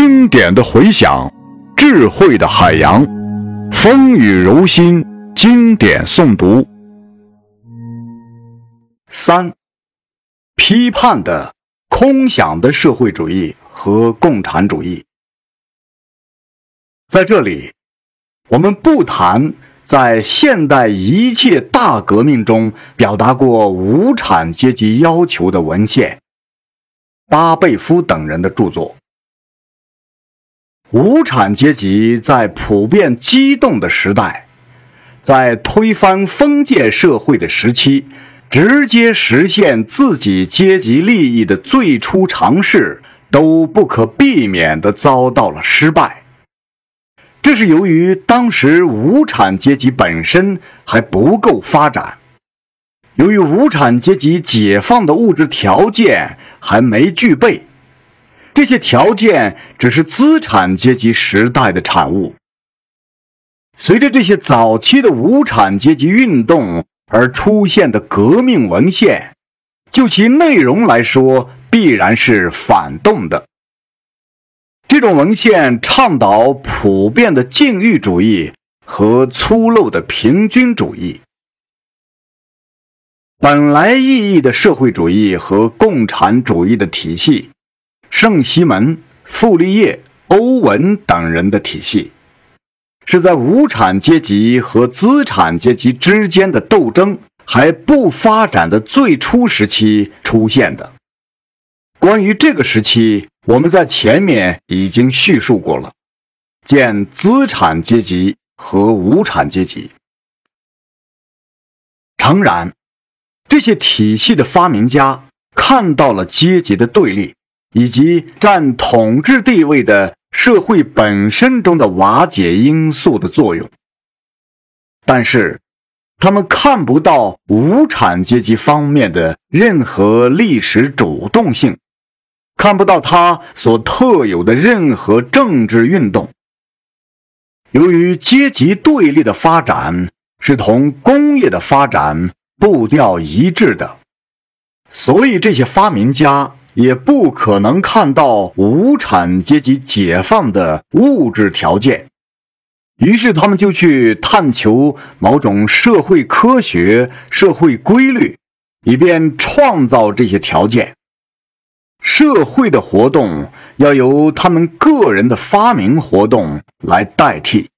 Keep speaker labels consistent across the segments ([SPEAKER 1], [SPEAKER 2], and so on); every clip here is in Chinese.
[SPEAKER 1] 经典的回响，智慧的海洋，风雨柔心，经典诵读。
[SPEAKER 2] 三，批判的空想的社会主义和共产主义。在这里，我们不谈在现代一切大革命中表达过无产阶级要求的文献，巴贝夫等人的著作。无产阶级在普遍激动的时代，在推翻封建社会的时期，直接实现自己阶级利益的最初尝试，都不可避免地遭到了失败。这是由于当时无产阶级本身还不够发展，由于无产阶级解放的物质条件还没具备。这些条件只是资产阶级时代的产物。随着这些早期的无产阶级运动而出现的革命文献，就其内容来说，必然是反动的。这种文献倡导普遍的禁欲主义和粗陋的平均主义。本来意义的社会主义和共产主义的体系。圣西门、傅立叶、欧文等人的体系，是在无产阶级和资产阶级之间的斗争还不发展的最初时期出现的。关于这个时期，我们在前面已经叙述过了，见资产阶级和无产阶级。诚然，这些体系的发明家看到了阶级的对立。以及占统治地位的社会本身中的瓦解因素的作用，但是他们看不到无产阶级方面的任何历史主动性，看不到它所特有的任何政治运动。由于阶级对立的发展是同工业的发展步调一致的，所以这些发明家。也不可能看到无产阶级解放的物质条件，于是他们就去探求某种社会科学、社会规律，以便创造这些条件。社会的活动要由他们个人的发明活动来代替，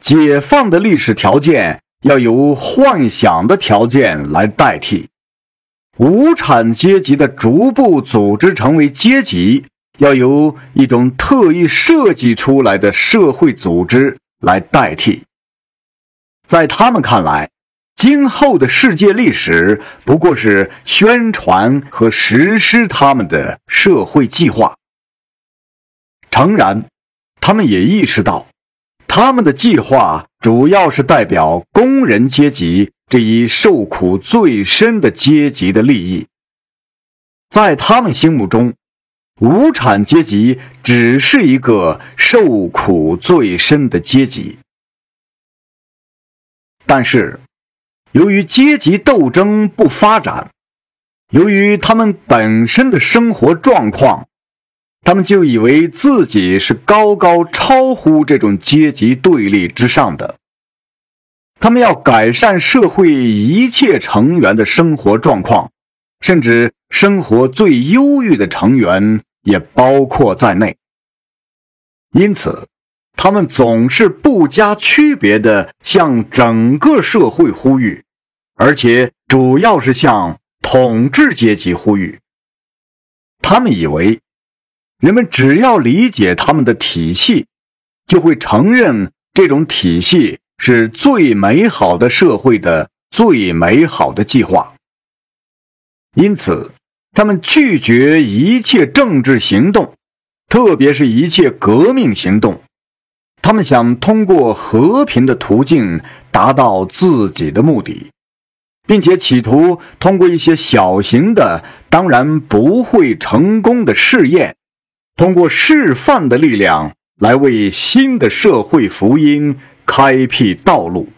[SPEAKER 2] 解放的历史条件要由幻想的条件来代替。无产阶级的逐步组织成为阶级，要由一种特意设计出来的社会组织来代替。在他们看来，今后的世界历史不过是宣传和实施他们的社会计划。诚然，他们也意识到，他们的计划主要是代表工人阶级。这一受苦最深的阶级的利益，在他们心目中，无产阶级只是一个受苦最深的阶级。但是，由于阶级斗争不发展，由于他们本身的生活状况，他们就以为自己是高高超乎这种阶级对立之上的。他们要改善社会一切成员的生活状况，甚至生活最忧郁的成员也包括在内。因此，他们总是不加区别地向整个社会呼吁，而且主要是向统治阶级呼吁。他们以为，人们只要理解他们的体系，就会承认这种体系。是最美好的社会的最美好的计划。因此，他们拒绝一切政治行动，特别是一切革命行动。他们想通过和平的途径达到自己的目的，并且企图通过一些小型的、当然不会成功的试验，通过示范的力量来为新的社会福音。开辟道路。